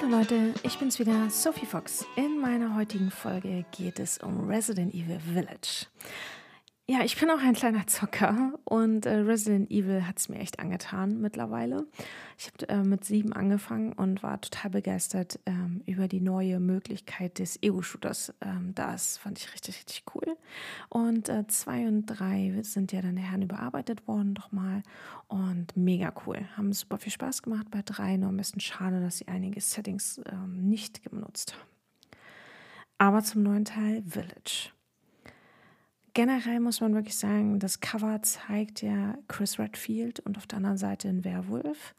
Hallo Leute, ich bin's wieder, Sophie Fox. In meiner heutigen Folge geht es um Resident Evil Village. Ja, ich bin auch ein kleiner Zocker und äh, Resident Evil hat es mir echt angetan mittlerweile. Ich habe äh, mit sieben angefangen und war total begeistert ähm, über die neue Möglichkeit des Ego-Shooters. Ähm, das fand ich richtig, richtig cool. Und äh, zwei und drei sind ja dann der Herren überarbeitet worden, doch mal. Und mega cool. Haben super viel Spaß gemacht bei drei. Nur ein bisschen schade, dass sie einige Settings ähm, nicht genutzt haben. Aber zum neuen Teil Village generell muss man wirklich sagen, das Cover zeigt ja Chris Redfield und auf der anderen Seite ein Werwolf.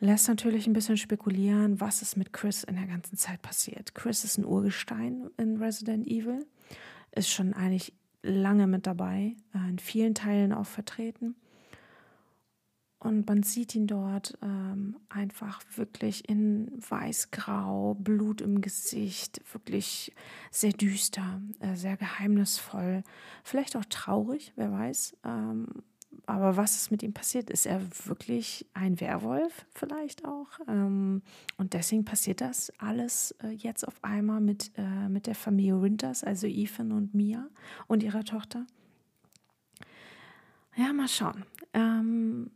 Lässt natürlich ein bisschen spekulieren, was ist mit Chris in der ganzen Zeit passiert. Chris ist ein Urgestein in Resident Evil, ist schon eigentlich lange mit dabei, äh, in vielen Teilen auch vertreten. Und man sieht ihn dort ähm, einfach wirklich in weiß-grau, Blut im Gesicht, wirklich sehr düster, äh, sehr geheimnisvoll, vielleicht auch traurig, wer weiß. Ähm, aber was ist mit ihm passiert? Ist er wirklich ein Werwolf vielleicht auch? Ähm, und deswegen passiert das alles äh, jetzt auf einmal mit, äh, mit der Familie Winters, also Ethan und Mia und ihrer Tochter. Ja, mal schauen. Ähm,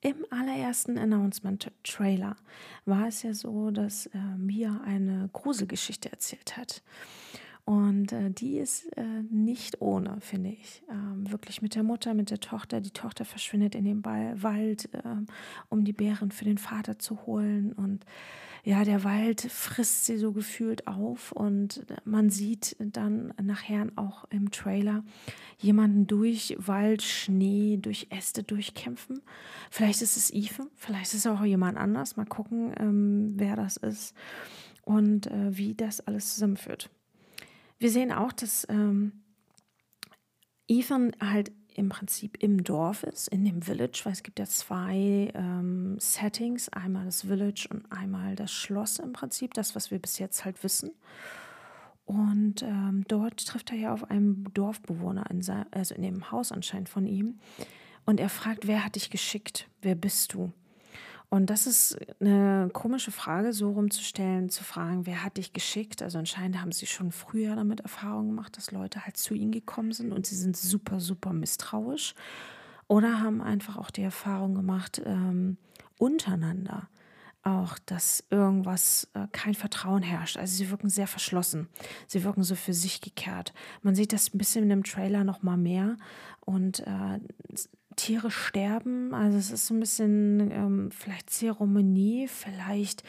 im allerersten Announcement-Trailer war es ja so, dass äh, Mia eine Gruselgeschichte erzählt hat. Und äh, die ist äh, nicht ohne, finde ich. Ähm, wirklich mit der Mutter, mit der Tochter. Die Tochter verschwindet in den Ball Wald, ähm, um die Beeren für den Vater zu holen. Und ja, der Wald frisst sie so gefühlt auf und man sieht dann nachher auch im Trailer jemanden durch Wald, Schnee, durch Äste durchkämpfen. Vielleicht ist es Ethan, vielleicht ist es auch jemand anders. Mal gucken, ähm, wer das ist und äh, wie das alles zusammenführt. Wir sehen auch, dass ähm, Ethan halt im Prinzip im Dorf ist, in dem Village, weil es gibt ja zwei ähm, Settings, einmal das Village und einmal das Schloss im Prinzip, das, was wir bis jetzt halt wissen. Und ähm, dort trifft er ja auf einen Dorfbewohner, in also in dem Haus anscheinend von ihm. Und er fragt, wer hat dich geschickt? Wer bist du? Und das ist eine komische Frage, so rumzustellen, zu fragen, wer hat dich geschickt? Also anscheinend haben sie schon früher damit Erfahrung gemacht, dass Leute halt zu ihnen gekommen sind und sie sind super, super misstrauisch. Oder haben einfach auch die Erfahrung gemacht, ähm, untereinander auch, dass irgendwas, äh, kein Vertrauen herrscht. Also sie wirken sehr verschlossen. Sie wirken so für sich gekehrt. Man sieht das ein bisschen in dem Trailer noch mal mehr. Und äh, Tiere sterben. Also es ist so ein bisschen ähm, vielleicht Zeremonie, vielleicht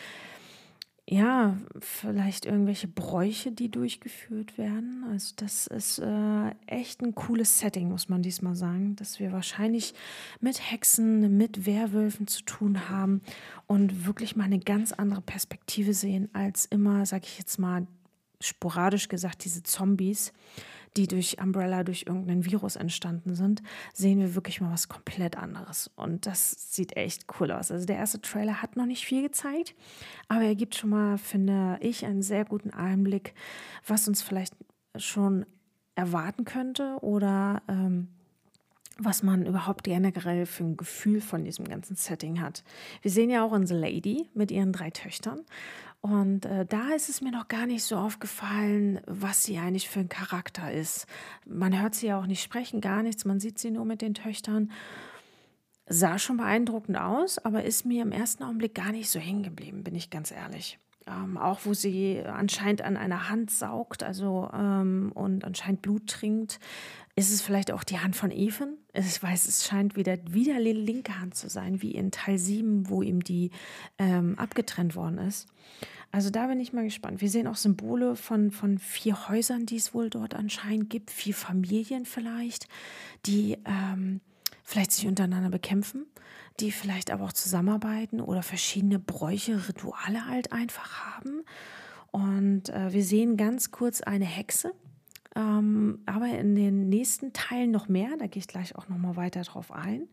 ja, vielleicht irgendwelche Bräuche, die durchgeführt werden. Also das ist äh, echt ein cooles Setting, muss man diesmal sagen, dass wir wahrscheinlich mit Hexen, mit Werwölfen zu tun haben und wirklich mal eine ganz andere Perspektive sehen als immer, sag ich jetzt mal sporadisch gesagt, diese Zombies die durch Umbrella, durch irgendein Virus entstanden sind, sehen wir wirklich mal was komplett anderes. Und das sieht echt cool aus. Also der erste Trailer hat noch nicht viel gezeigt, aber er gibt schon mal, finde ich, einen sehr guten Einblick, was uns vielleicht schon erwarten könnte oder ähm, was man überhaupt generell für ein Gefühl von diesem ganzen Setting hat. Wir sehen ja auch unsere Lady mit ihren drei Töchtern und äh, da ist es mir noch gar nicht so aufgefallen, was sie eigentlich für ein Charakter ist. Man hört sie ja auch nicht sprechen, gar nichts. Man sieht sie nur mit den Töchtern. Sah schon beeindruckend aus, aber ist mir im ersten Augenblick gar nicht so hängen geblieben, bin ich ganz ehrlich. Ähm, auch wo sie anscheinend an einer Hand saugt, also ähm, und anscheinend Blut trinkt, ist es vielleicht auch die Hand von Ethan? Ich weiß, es scheint wieder, wieder die linke Hand zu sein, wie in Teil 7, wo ihm die ähm, abgetrennt worden ist. Also da bin ich mal gespannt. Wir sehen auch Symbole von, von vier Häusern, die es wohl dort anscheinend gibt, vier Familien vielleicht, die ähm, vielleicht sich untereinander bekämpfen, die vielleicht aber auch zusammenarbeiten oder verschiedene Bräuche, Rituale halt einfach haben. Und äh, wir sehen ganz kurz eine Hexe, ähm, aber in den nächsten Teilen noch mehr, da gehe ich gleich auch noch mal weiter drauf ein.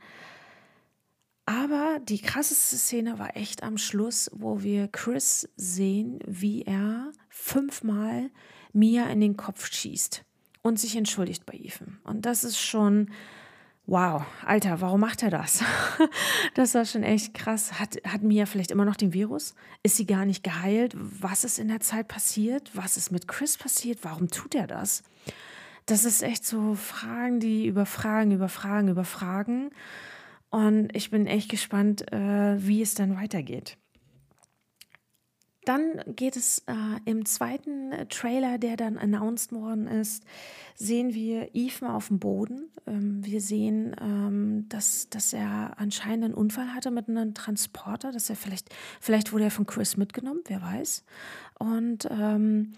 Aber die krasseste Szene war echt am Schluss, wo wir Chris sehen, wie er fünfmal Mia in den Kopf schießt und sich entschuldigt bei Ethan. Und das ist schon wow, Alter, warum macht er das? das war schon echt krass. Hat, hat Mia vielleicht immer noch den Virus? Ist sie gar nicht geheilt? Was ist in der Zeit passiert? Was ist mit Chris passiert? Warum tut er das? Das ist echt so Fragen, die über Fragen, über Fragen, über Fragen. Und ich bin echt gespannt, äh, wie es dann weitergeht. Dann geht es äh, im zweiten Trailer, der dann announced worden ist, sehen wir Ethan auf dem Boden. Ähm, wir sehen, ähm, dass, dass er anscheinend einen Unfall hatte mit einem Transporter, dass er vielleicht, vielleicht wurde er von Chris mitgenommen, wer weiß. Und ähm,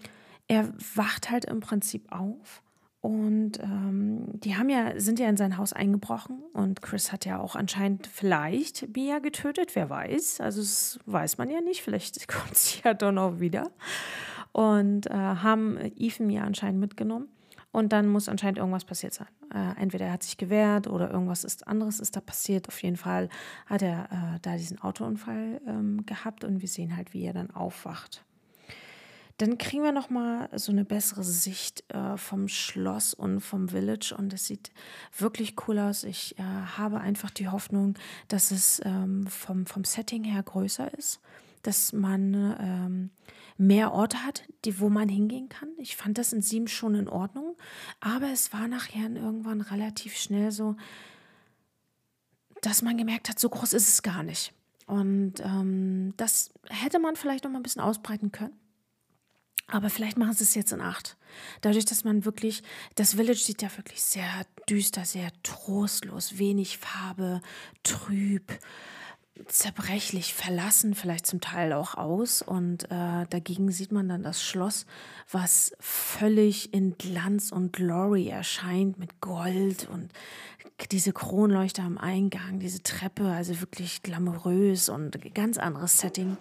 er wacht halt im Prinzip auf und ähm, die haben ja, sind ja in sein Haus eingebrochen und Chris hat ja auch anscheinend vielleicht Mia getötet, wer weiß. Also das weiß man ja nicht, vielleicht kommt sie ja doch noch wieder. Und äh, haben Ethan Mia anscheinend mitgenommen. Und dann muss anscheinend irgendwas passiert sein. Äh, entweder er hat sich gewehrt oder irgendwas ist anderes ist da passiert. Auf jeden Fall hat er äh, da diesen Autounfall ähm, gehabt und wir sehen halt, wie er dann aufwacht dann kriegen wir noch mal so eine bessere Sicht äh, vom Schloss und vom Village und es sieht wirklich cool aus. Ich äh, habe einfach die Hoffnung, dass es ähm, vom, vom Setting her größer ist, dass man ähm, mehr Orte hat, die, wo man hingehen kann. Ich fand das in sieben schon in Ordnung, aber es war nachher irgendwann relativ schnell so, dass man gemerkt hat, so groß ist es gar nicht. Und ähm, das hätte man vielleicht noch mal ein bisschen ausbreiten können. Aber vielleicht machen sie es jetzt in acht. Dadurch, dass man wirklich, das Village sieht ja wirklich sehr düster, sehr trostlos, wenig Farbe, trüb, zerbrechlich, verlassen vielleicht zum Teil auch aus. Und äh, dagegen sieht man dann das Schloss, was völlig in Glanz und Glory erscheint mit Gold und diese Kronleuchter am Eingang, diese Treppe, also wirklich glamourös und ganz anderes Setting,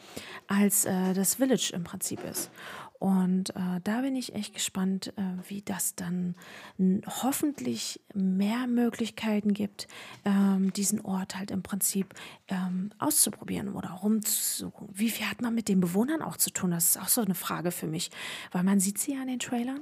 als äh, das Village im Prinzip ist. Und äh, da bin ich echt gespannt, äh, wie das dann hoffentlich mehr Möglichkeiten gibt, ähm, diesen Ort halt im Prinzip ähm, auszuprobieren oder rumzusuchen. Wie viel hat man mit den Bewohnern auch zu tun? Das ist auch so eine Frage für mich, weil man sieht sie ja in den Trailern.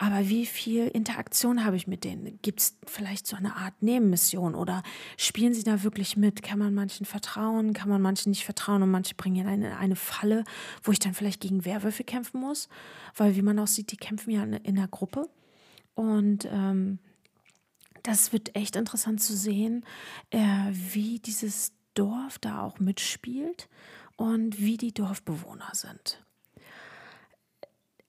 Aber wie viel Interaktion habe ich mit denen? Gibt es vielleicht so eine Art Nebenmission oder spielen sie da wirklich mit? Kann man manchen vertrauen? Kann man manchen nicht vertrauen? Und manche bringen in eine, Falle, wo ich dann vielleicht gegen Werwölfe kämpfen muss. Weil, wie man auch sieht, die kämpfen ja in, in der Gruppe. Und ähm, das wird echt interessant zu sehen, äh, wie dieses Dorf da auch mitspielt und wie die Dorfbewohner sind.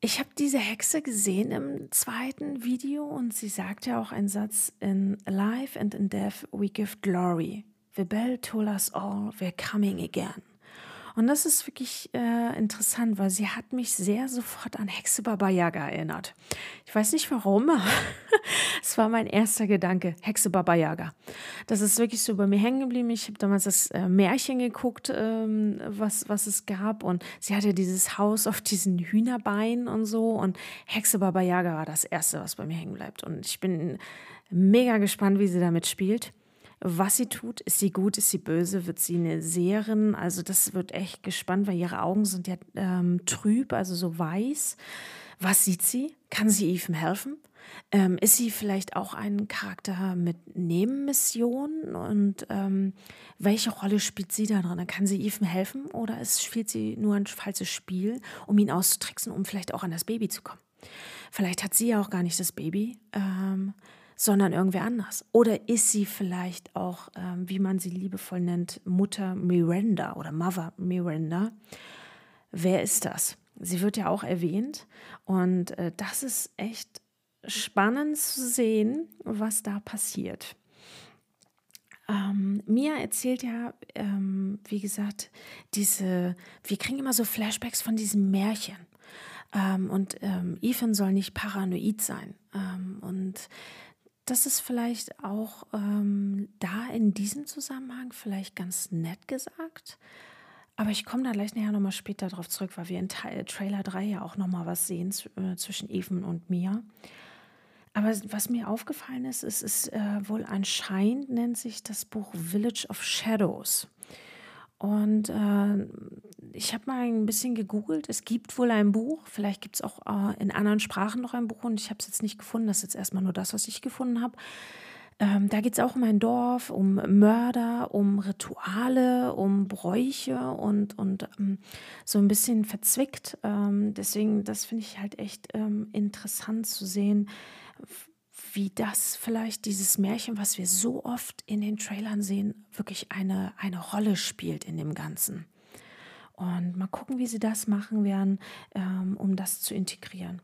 Ich habe diese Hexe gesehen im zweiten Video und sie sagt ja auch einen Satz in Life and in Death we give glory. The bell told us all we're coming again. Und das ist wirklich äh, interessant, weil sie hat mich sehr sofort an Hexe Baba Yaga erinnert. Ich weiß nicht warum, es war mein erster Gedanke, Hexe Baba Yaga. Das ist wirklich so bei mir hängen geblieben. Ich habe damals das äh, Märchen geguckt, ähm, was, was es gab. Und sie hatte dieses Haus auf diesen Hühnerbeinen und so. Und Hexe Baba Yaga war das Erste, was bei mir hängen bleibt. Und ich bin mega gespannt, wie sie damit spielt was sie tut. Ist sie gut, ist sie böse, wird sie eine Seherin? Also das wird echt gespannt, weil ihre Augen sind ja ähm, trüb, also so weiß. Was sieht sie? Kann sie Ethan helfen? Ähm, ist sie vielleicht auch ein Charakter mit Nebenmissionen? Und ähm, welche Rolle spielt sie da drin? Kann sie Ethan helfen oder ist, spielt sie nur ein falsches Spiel, um ihn auszutricksen, um vielleicht auch an das Baby zu kommen? Vielleicht hat sie ja auch gar nicht das Baby. Ähm, sondern irgendwer anders? Oder ist sie vielleicht auch, ähm, wie man sie liebevoll nennt, Mutter Miranda oder Mother Miranda? Wer ist das? Sie wird ja auch erwähnt und äh, das ist echt spannend zu sehen, was da passiert. Ähm, Mia erzählt ja, ähm, wie gesagt, diese, wir kriegen immer so Flashbacks von diesem Märchen. Ähm, und ähm, Ethan soll nicht paranoid sein. Ähm, und das ist vielleicht auch ähm, da in diesem Zusammenhang vielleicht ganz nett gesagt. Aber ich komme da gleich nachher nochmal später drauf zurück, weil wir in Teil, Trailer 3 ja auch nochmal was sehen äh, zwischen Even und mir. Aber was mir aufgefallen ist, ist, ist äh, wohl anscheinend nennt sich das Buch Village of Shadows. Und äh, ich habe mal ein bisschen gegoogelt. Es gibt wohl ein Buch. Vielleicht gibt es auch äh, in anderen Sprachen noch ein Buch. Und ich habe es jetzt nicht gefunden. Das ist jetzt erstmal nur das, was ich gefunden habe. Ähm, da geht es auch um ein Dorf, um Mörder, um Rituale, um Bräuche und, und ähm, so ein bisschen verzwickt. Ähm, deswegen, das finde ich halt echt ähm, interessant zu sehen, wie das vielleicht dieses Märchen, was wir so oft in den Trailern sehen, wirklich eine, eine Rolle spielt in dem Ganzen. Und mal gucken, wie sie das machen werden, ähm, um das zu integrieren.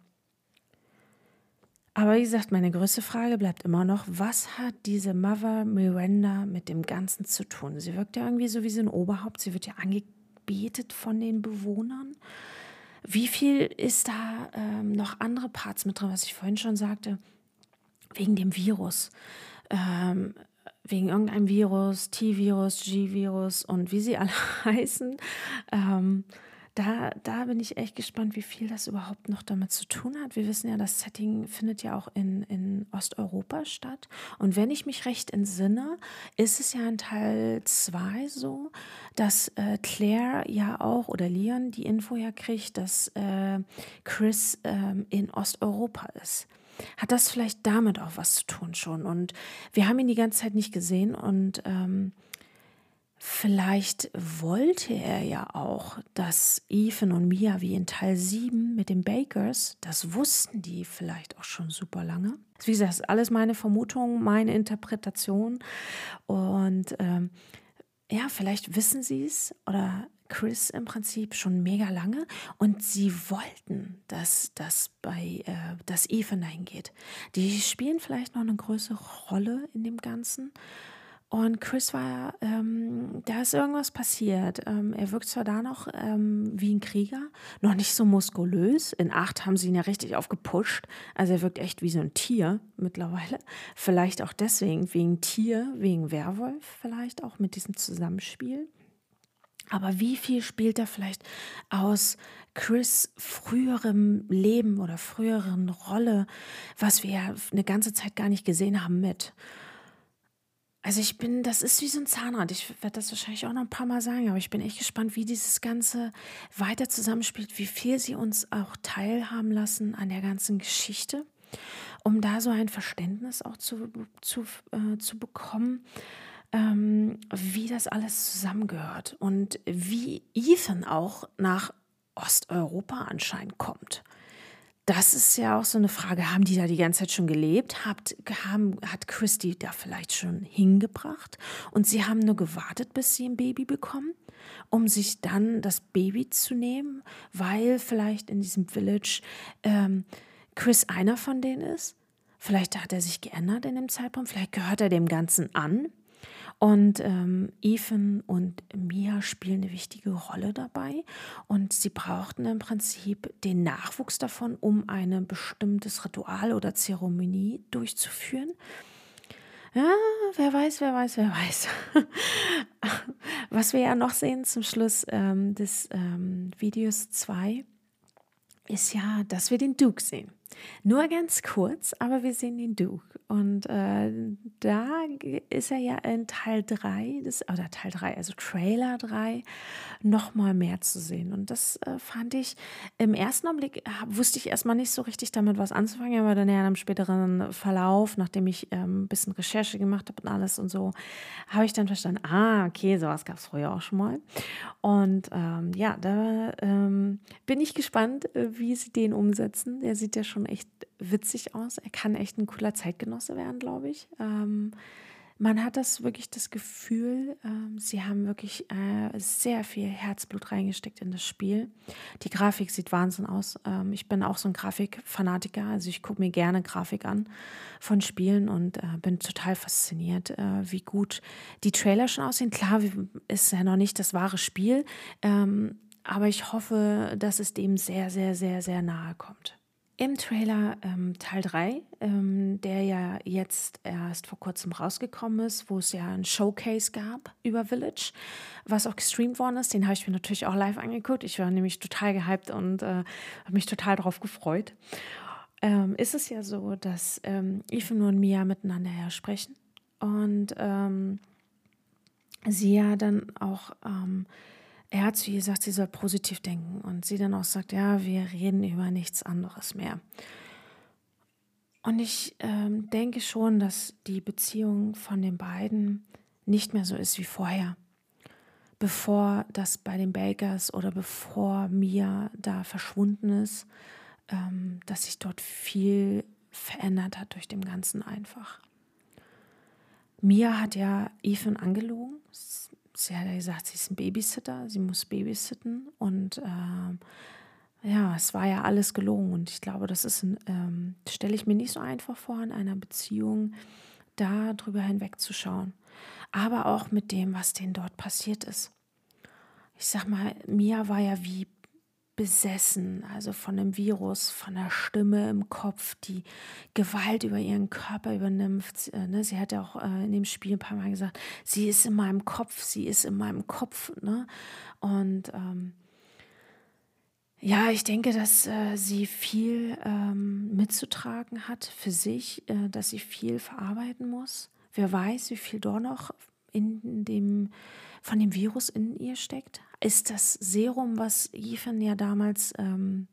Aber wie gesagt, meine größte Frage bleibt immer noch, was hat diese Mother Miranda mit dem Ganzen zu tun? Sie wirkt ja irgendwie so wie so ein Oberhaupt, sie wird ja angebetet von den Bewohnern. Wie viel ist da ähm, noch andere Parts mit drin, was ich vorhin schon sagte, wegen dem Virus? Ähm, wegen irgendeinem Virus, T-Virus, G-Virus und wie sie alle heißen. Ähm, da, da bin ich echt gespannt, wie viel das überhaupt noch damit zu tun hat. Wir wissen ja, das Setting findet ja auch in, in Osteuropa statt. Und wenn ich mich recht entsinne, ist es ja in Teil 2 so, dass äh, Claire ja auch oder Leon die Info ja kriegt, dass äh, Chris äh, in Osteuropa ist. Hat das vielleicht damit auch was zu tun schon? Und wir haben ihn die ganze Zeit nicht gesehen und ähm, Vielleicht wollte er ja auch, dass Ethan und Mia wie in Teil 7 mit den Bakers, das wussten die vielleicht auch schon super lange. Wie gesagt, das ist alles meine Vermutung, meine Interpretation. Und ähm, ja, vielleicht wissen sie es oder Chris im Prinzip schon mega lange und sie wollten, dass das bei äh, dass Ethan dahin geht. Die spielen vielleicht noch eine größere Rolle in dem Ganzen. Und Chris war, ähm, da ist irgendwas passiert. Ähm, er wirkt zwar da noch ähm, wie ein Krieger, noch nicht so muskulös. In acht haben sie ihn ja richtig aufgepusht. Also er wirkt echt wie so ein Tier mittlerweile. Vielleicht auch deswegen, wegen Tier, wegen Werwolf vielleicht auch mit diesem Zusammenspiel. Aber wie viel spielt er vielleicht aus Chris früherem Leben oder früheren Rolle, was wir ja eine ganze Zeit gar nicht gesehen haben, mit? Also ich bin, das ist wie so ein Zahnrad. Ich werde das wahrscheinlich auch noch ein paar Mal sagen, aber ich bin echt gespannt, wie dieses Ganze weiter zusammenspielt, wie viel sie uns auch teilhaben lassen an der ganzen Geschichte, um da so ein Verständnis auch zu, zu, äh, zu bekommen, ähm, wie das alles zusammengehört und wie Ethan auch nach Osteuropa anscheinend kommt. Das ist ja auch so eine Frage. Haben die da die ganze Zeit schon gelebt? Habt, haben, hat Christy da vielleicht schon hingebracht? Und sie haben nur gewartet, bis sie ein Baby bekommen, um sich dann das Baby zu nehmen, weil vielleicht in diesem Village ähm, Chris einer von denen ist? Vielleicht hat er sich geändert in dem Zeitpunkt, vielleicht gehört er dem Ganzen an. Und ähm, Ethan und Mia spielen eine wichtige Rolle dabei. Und sie brauchten im Prinzip den Nachwuchs davon, um ein bestimmtes Ritual oder Zeremonie durchzuführen. Ja, wer weiß, wer weiß, wer weiß. Was wir ja noch sehen zum Schluss ähm, des ähm, Videos 2 ist ja, dass wir den Duke sehen. Nur ganz kurz, aber wir sehen den Duke. Und äh, da ist er ja in Teil 3, des, oder Teil 3, also Trailer 3, nochmal mehr zu sehen. Und das äh, fand ich im ersten Augenblick, äh, wusste ich erstmal nicht so richtig damit was anzufangen, aber dann ja im späteren Verlauf, nachdem ich ähm, ein bisschen Recherche gemacht habe und alles und so, habe ich dann verstanden, ah, okay, sowas gab es früher auch schon mal. Und ähm, ja, da ähm, bin ich gespannt, äh, wie sie den umsetzen. Der sieht ja schon echt witzig aus. Er kann echt ein cooler Zeitgenosse werden, glaube ich. Ähm, man hat das wirklich das Gefühl, ähm, sie haben wirklich äh, sehr viel Herzblut reingesteckt in das Spiel. Die Grafik sieht Wahnsinn aus. Ähm, ich bin auch so ein Grafikfanatiker, also ich gucke mir gerne Grafik an von Spielen und äh, bin total fasziniert, äh, wie gut die Trailer schon aussehen. Klar, ist ja noch nicht das wahre Spiel, ähm, aber ich hoffe, dass es dem sehr, sehr, sehr, sehr nahe kommt. Im Trailer ähm, Teil 3, ähm, der ja jetzt erst vor kurzem rausgekommen ist, wo es ja ein Showcase gab über Village, was auch gestreamt worden ist, den habe ich mir natürlich auch live angeguckt. Ich war nämlich total gehypt und äh, habe mich total darauf gefreut. Ähm, ist es ja so, dass ähm, Ethan und Mia miteinander ja sprechen und ähm, sie ja dann auch ähm, er hat zu ihr gesagt, sie soll positiv denken und sie dann auch sagt, ja, wir reden über nichts anderes mehr. Und ich ähm, denke schon, dass die Beziehung von den beiden nicht mehr so ist wie vorher. Bevor das bei den Bakers oder bevor Mia da verschwunden ist, ähm, dass sich dort viel verändert hat durch dem Ganzen einfach. Mia hat ja Ethan angelogen. Sie hat ja gesagt, sie ist ein Babysitter, sie muss babysitten und ähm, ja, es war ja alles gelogen und ich glaube, das ist, ähm, stelle ich mir nicht so einfach vor, in einer Beziehung da drüber hinwegzuschauen. Aber auch mit dem, was denen dort passiert ist. Ich sag mal, Mia war ja wie besessen, also von dem Virus, von der Stimme im Kopf, die Gewalt über ihren Körper übernimmt. Äh, ne? Sie hat ja auch äh, in dem Spiel ein paar Mal gesagt, sie ist in meinem Kopf, sie ist in meinem Kopf. Ne? Und ähm, ja, ich denke, dass äh, sie viel ähm, mitzutragen hat für sich, dass sie viel verarbeiten muss. Wer weiß, wie viel dort noch in dem, von dem Virus in ihr steckt. Ist das Serum, was Ethan ja damals ähm,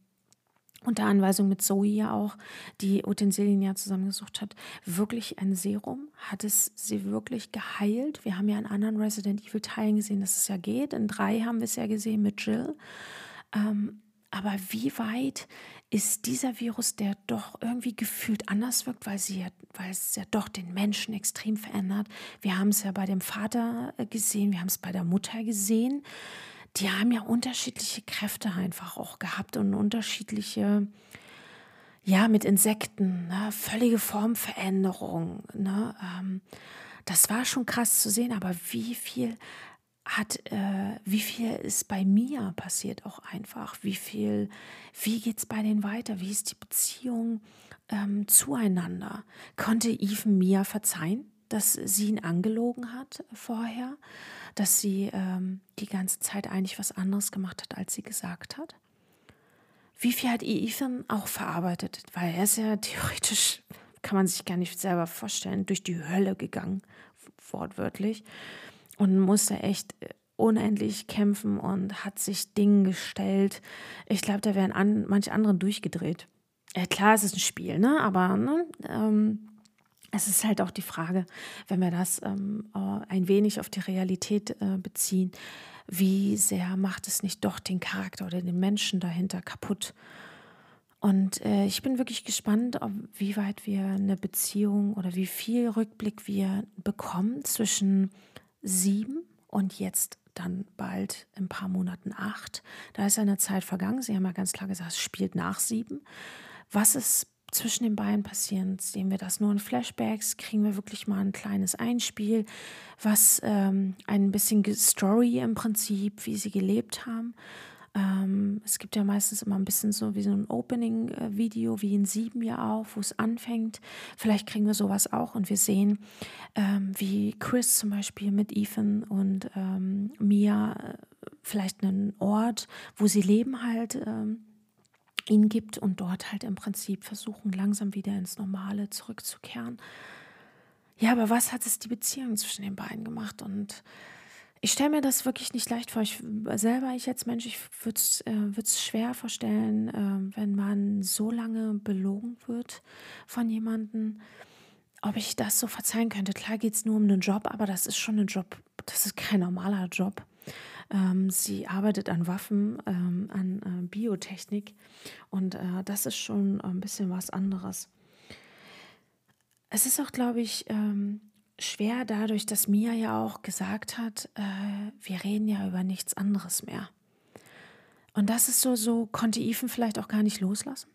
unter Anweisung mit Zoe ja auch die Utensilien ja zusammengesucht hat, wirklich ein Serum? Hat es sie wirklich geheilt? Wir haben ja in anderen Resident Evil Teilen gesehen, dass es ja geht. In drei haben wir es ja gesehen mit Jill. Ähm, aber wie weit ist dieser Virus, der doch irgendwie gefühlt anders wirkt, weil, sie ja, weil es ja doch den Menschen extrem verändert. Wir haben es ja bei dem Vater äh, gesehen, wir haben es bei der Mutter gesehen. Die haben ja unterschiedliche Kräfte einfach auch gehabt und unterschiedliche, ja, mit Insekten, ne, völlige Formveränderung. Ne, ähm, das war schon krass zu sehen, aber wie viel hat, äh, wie viel ist bei mir passiert auch einfach? Wie viel, wie geht es bei denen weiter? Wie ist die Beziehung ähm, zueinander? Konnte Even Mia verzeihen, dass sie ihn angelogen hat vorher? Dass sie ähm, die ganze Zeit eigentlich was anderes gemacht hat, als sie gesagt hat? Wie viel hat Ethan auch verarbeitet? Weil er ist ja theoretisch, kann man sich gar nicht selber vorstellen, durch die Hölle gegangen, wortwörtlich und musste echt äh, unendlich kämpfen und hat sich Dingen gestellt. Ich glaube, da wären an, manche anderen durchgedreht. Ja, klar, es ist ein Spiel, ne? aber ne, ähm, es ist halt auch die Frage, wenn wir das ähm, ein wenig auf die Realität äh, beziehen, wie sehr macht es nicht doch den Charakter oder den Menschen dahinter kaputt? Und äh, ich bin wirklich gespannt, ob, wie weit wir eine Beziehung oder wie viel Rückblick wir bekommen zwischen sieben und jetzt dann bald in ein paar Monaten acht. Da ist eine Zeit vergangen. Sie haben ja ganz klar gesagt, es spielt nach sieben. Was ist zwischen den beiden passiert? Sehen wir das nur in Flashbacks? Kriegen wir wirklich mal ein kleines Einspiel, was ähm, ein bisschen Story im Prinzip, wie sie gelebt haben? Ähm, es gibt ja meistens immer ein bisschen so wie so ein Opening-Video, wie in sieben ja auch, wo es anfängt. Vielleicht kriegen wir sowas auch und wir sehen, ähm, wie Chris zum Beispiel mit Ethan und ähm, Mia äh, vielleicht einen Ort, wo sie leben halt ähm, ihn gibt und dort halt im Prinzip versuchen, langsam wieder ins Normale zurückzukehren. Ja, aber was hat es die Beziehung zwischen den beiden gemacht? Und ich stelle mir das wirklich nicht leicht vor. Ich selber, ich als Mensch, ich würde es äh, schwer vorstellen, äh, wenn man so lange belogen wird von jemandem, ob ich das so verzeihen könnte. Klar geht es nur um einen Job, aber das ist schon ein Job, das ist kein normaler Job. Ähm, sie arbeitet an Waffen, ähm, an äh, Biotechnik und äh, das ist schon ein bisschen was anderes. Es ist auch, glaube ich, ähm, schwer dadurch, dass Mia ja auch gesagt hat, äh, wir reden ja über nichts anderes mehr. Und das ist so, so konnte Ethan vielleicht auch gar nicht loslassen.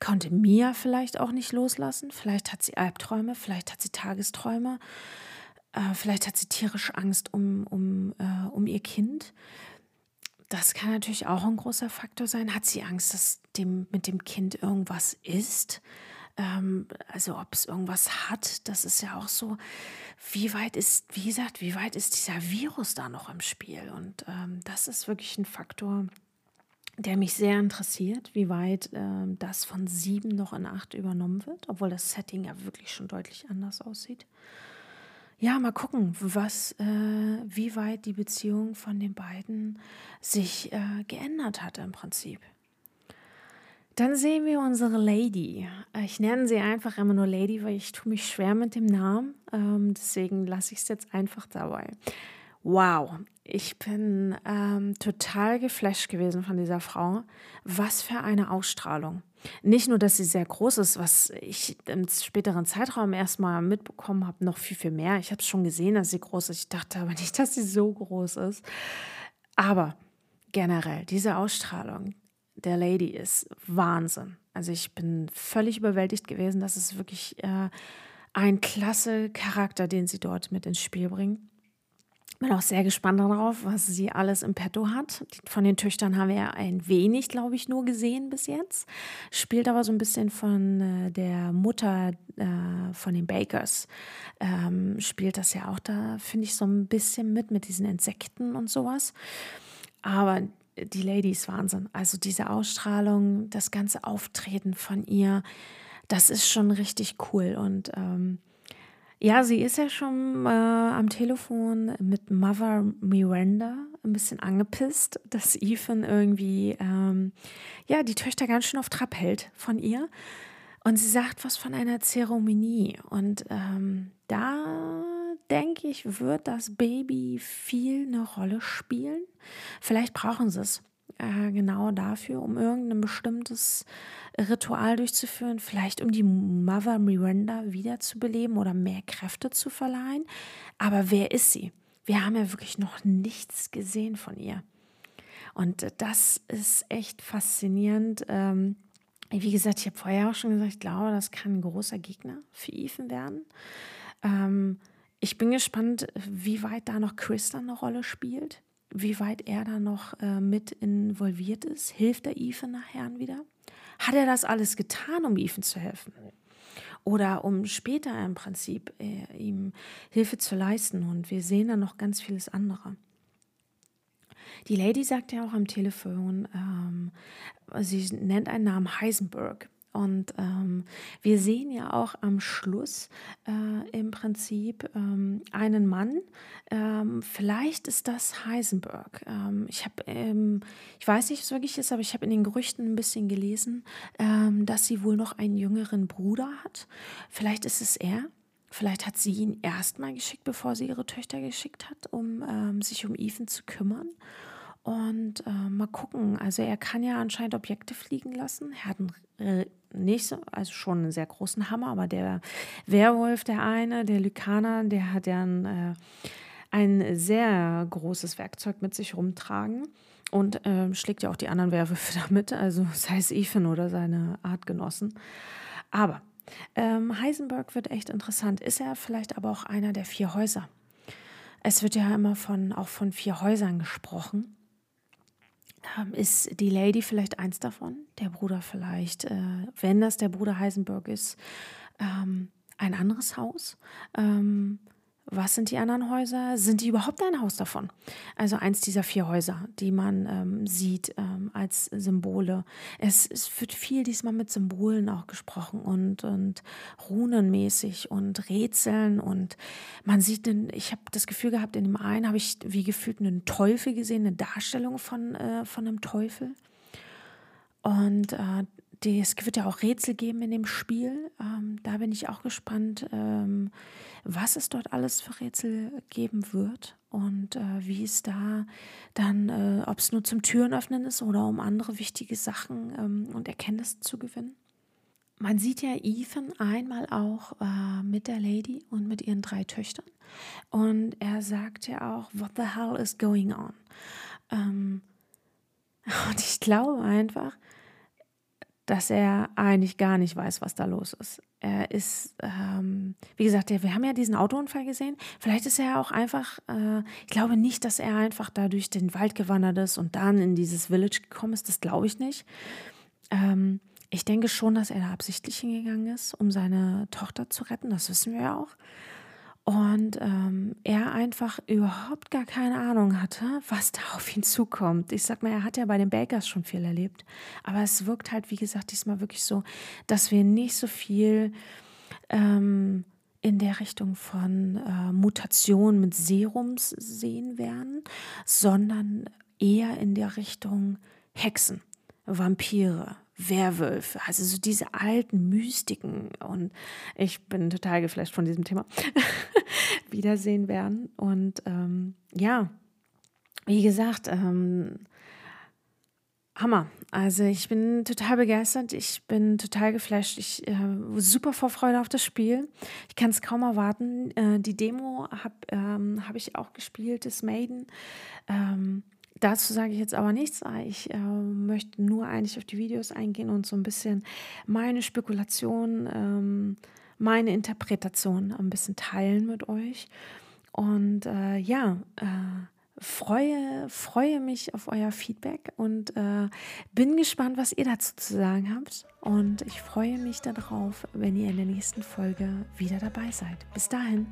Konnte Mia vielleicht auch nicht loslassen. Vielleicht hat sie Albträume, vielleicht hat sie Tagesträume, äh, vielleicht hat sie tierisch Angst um, um, äh, um ihr Kind. Das kann natürlich auch ein großer Faktor sein. Hat sie Angst, dass dem, mit dem Kind irgendwas ist? Ähm, also ob es irgendwas hat, das ist ja auch so, wie weit ist, wie gesagt, wie weit ist dieser Virus da noch im Spiel? Und ähm, das ist wirklich ein Faktor, der mich sehr interessiert, wie weit äh, das von sieben noch in acht übernommen wird, obwohl das Setting ja wirklich schon deutlich anders aussieht. Ja, mal gucken, was, äh, wie weit die Beziehung von den beiden sich äh, geändert hat im Prinzip. Dann sehen wir unsere Lady. Ich nenne sie einfach immer nur Lady, weil ich tue mich schwer mit dem Namen. Ähm, deswegen lasse ich es jetzt einfach dabei. Wow, ich bin ähm, total geflasht gewesen von dieser Frau. Was für eine Ausstrahlung. Nicht nur, dass sie sehr groß ist, was ich im späteren Zeitraum erstmal mitbekommen habe, noch viel, viel mehr. Ich habe es schon gesehen, dass sie groß ist. Ich dachte aber nicht, dass sie so groß ist. Aber generell, diese Ausstrahlung, der Lady ist Wahnsinn. Also ich bin völlig überwältigt gewesen. Das ist wirklich äh, ein klasse Charakter, den sie dort mit ins Spiel bringen. Bin auch sehr gespannt darauf, was sie alles im Petto hat. Von den Töchtern haben wir ja ein wenig, glaube ich, nur gesehen bis jetzt. Spielt aber so ein bisschen von äh, der Mutter äh, von den Bakers. Ähm, spielt das ja auch da, finde ich, so ein bisschen mit, mit diesen Insekten und sowas. Aber die Lady ist Wahnsinn. Also diese Ausstrahlung, das ganze Auftreten von ihr, das ist schon richtig cool. Und ähm, ja, sie ist ja schon äh, am Telefon mit Mother Miranda ein bisschen angepisst, dass Ethan irgendwie ähm, ja die Töchter ganz schön auf Trab hält von ihr. Und sie sagt was von einer Zeremonie. Und ähm, da denke ich, wird das Baby viel eine Rolle spielen. Vielleicht brauchen sie es äh, genau dafür, um irgendein bestimmtes Ritual durchzuführen, vielleicht um die Mother Miranda wiederzubeleben oder mehr Kräfte zu verleihen. Aber wer ist sie? Wir haben ja wirklich noch nichts gesehen von ihr. Und das ist echt faszinierend. Ähm, wie gesagt, ich habe vorher auch schon gesagt, ich glaube, das kann ein großer Gegner für Ethan werden. Ähm, ich bin gespannt, wie weit da noch Chris dann eine Rolle spielt, wie weit er da noch äh, mit involviert ist. Hilft er Ethan nachher wieder? Hat er das alles getan, um Ethan zu helfen? Oder um später im Prinzip äh, ihm Hilfe zu leisten? Und wir sehen dann noch ganz vieles andere. Die Lady sagt ja auch am Telefon, ähm, sie nennt einen Namen Heisenberg. Und ähm, wir sehen ja auch am Schluss äh, im Prinzip ähm, einen Mann. Ähm, vielleicht ist das Heisenberg. Ähm, ich habe, ähm, ich weiß nicht, was wirklich ist, aber ich habe in den Gerüchten ein bisschen gelesen, ähm, dass sie wohl noch einen jüngeren Bruder hat. Vielleicht ist es er. Vielleicht hat sie ihn erstmal geschickt, bevor sie ihre Töchter geschickt hat, um sich um Ethan zu kümmern. Und äh, mal gucken. Also er kann ja anscheinend Objekte fliegen lassen. Er hat einen äh, nicht so, also schon einen sehr großen Hammer, aber der Werwolf, der eine, der Lykaner, der hat ja ein, äh, ein sehr großes Werkzeug mit sich rumtragen und äh, schlägt ja auch die anderen Werwölfe damit, also sei es Ethan oder seine Artgenossen. Aber ähm, Heisenberg wird echt interessant. Ist er vielleicht aber auch einer der vier Häuser? Es wird ja immer von, auch von vier Häusern gesprochen. Ähm, ist die Lady vielleicht eins davon? Der Bruder vielleicht, äh, wenn das der Bruder Heisenberg ist, ähm, ein anderes Haus? Ähm, was sind die anderen Häuser? Sind die überhaupt ein Haus davon? Also eins dieser vier Häuser, die man ähm, sieht ähm, als Symbole. Es, es, wird viel diesmal mit Symbolen auch gesprochen und, und runenmäßig und Rätseln und man sieht, den, ich habe das Gefühl gehabt, in dem einen habe ich wie gefühlt einen Teufel gesehen, eine Darstellung von, äh, von einem Teufel. Und äh, es wird ja auch Rätsel geben in dem Spiel. Ähm, da bin ich auch gespannt, ähm, was es dort alles für Rätsel geben wird und äh, wie es da dann, äh, ob es nur zum Türen öffnen ist oder um andere wichtige Sachen ähm, und Erkenntnisse zu gewinnen. Man sieht ja Ethan einmal auch äh, mit der Lady und mit ihren drei Töchtern. Und er sagt ja auch, what the hell is going on? Ähm, und ich glaube einfach, dass er eigentlich gar nicht weiß, was da los ist. Er ist, ähm, wie gesagt, wir haben ja diesen Autounfall gesehen. Vielleicht ist er auch einfach, äh, ich glaube nicht, dass er einfach da durch den Wald gewandert ist und dann in dieses Village gekommen ist. Das glaube ich nicht. Ähm, ich denke schon, dass er da absichtlich hingegangen ist, um seine Tochter zu retten. Das wissen wir ja auch. Und ähm, er einfach überhaupt gar keine Ahnung hatte, was da auf ihn zukommt. Ich sag mal, er hat ja bei den Bakers schon viel erlebt. Aber es wirkt halt, wie gesagt, diesmal wirklich so, dass wir nicht so viel ähm, in der Richtung von äh, Mutation mit Serums sehen werden, sondern eher in der Richtung Hexen, Vampire, Werwölfe, also so diese alten Mystiken. Und ich bin total geflasht von diesem Thema. Wiedersehen werden. Und ähm, ja, wie gesagt, ähm, Hammer. Also ich bin total begeistert, ich bin total geflasht, ich äh, super Vorfreude auf das Spiel. Ich kann es kaum erwarten. Äh, die Demo habe ähm, hab ich auch gespielt, das Maiden. Ähm, dazu sage ich jetzt aber nichts. Ich äh, möchte nur eigentlich auf die Videos eingehen und so ein bisschen meine Spekulation, ähm, meine Interpretation ein bisschen teilen mit euch. Und äh, ja, äh, freue, freue mich auf euer Feedback und äh, bin gespannt, was ihr dazu zu sagen habt. Und ich freue mich darauf, wenn ihr in der nächsten Folge wieder dabei seid. Bis dahin.